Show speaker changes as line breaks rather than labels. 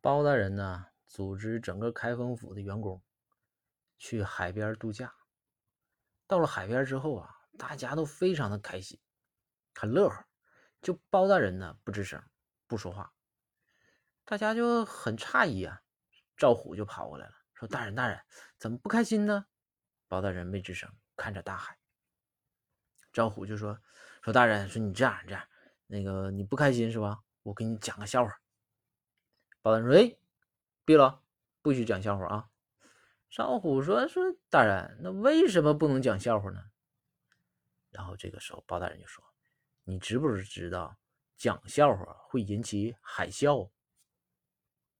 包大人呢，组织整个开封府的员工去海边度假。到了海边之后啊，大家都非常的开心，很乐呵。就包大人呢，不吱声，不说话。大家就很诧异啊。赵虎就跑过来了，说：“大人，大人，怎么不开心呢？”包大人没吱声，看着大海。赵虎就说：“说大人，说你这样这样，那个你不开心是吧？我给你讲个笑话。”包大人说：“哎，毕了，不许讲笑话啊！”赵虎说：“说大人，那为什么不能讲笑话呢？”然后这个时候，包大人就说：“你知不知道讲笑话会引起海啸？”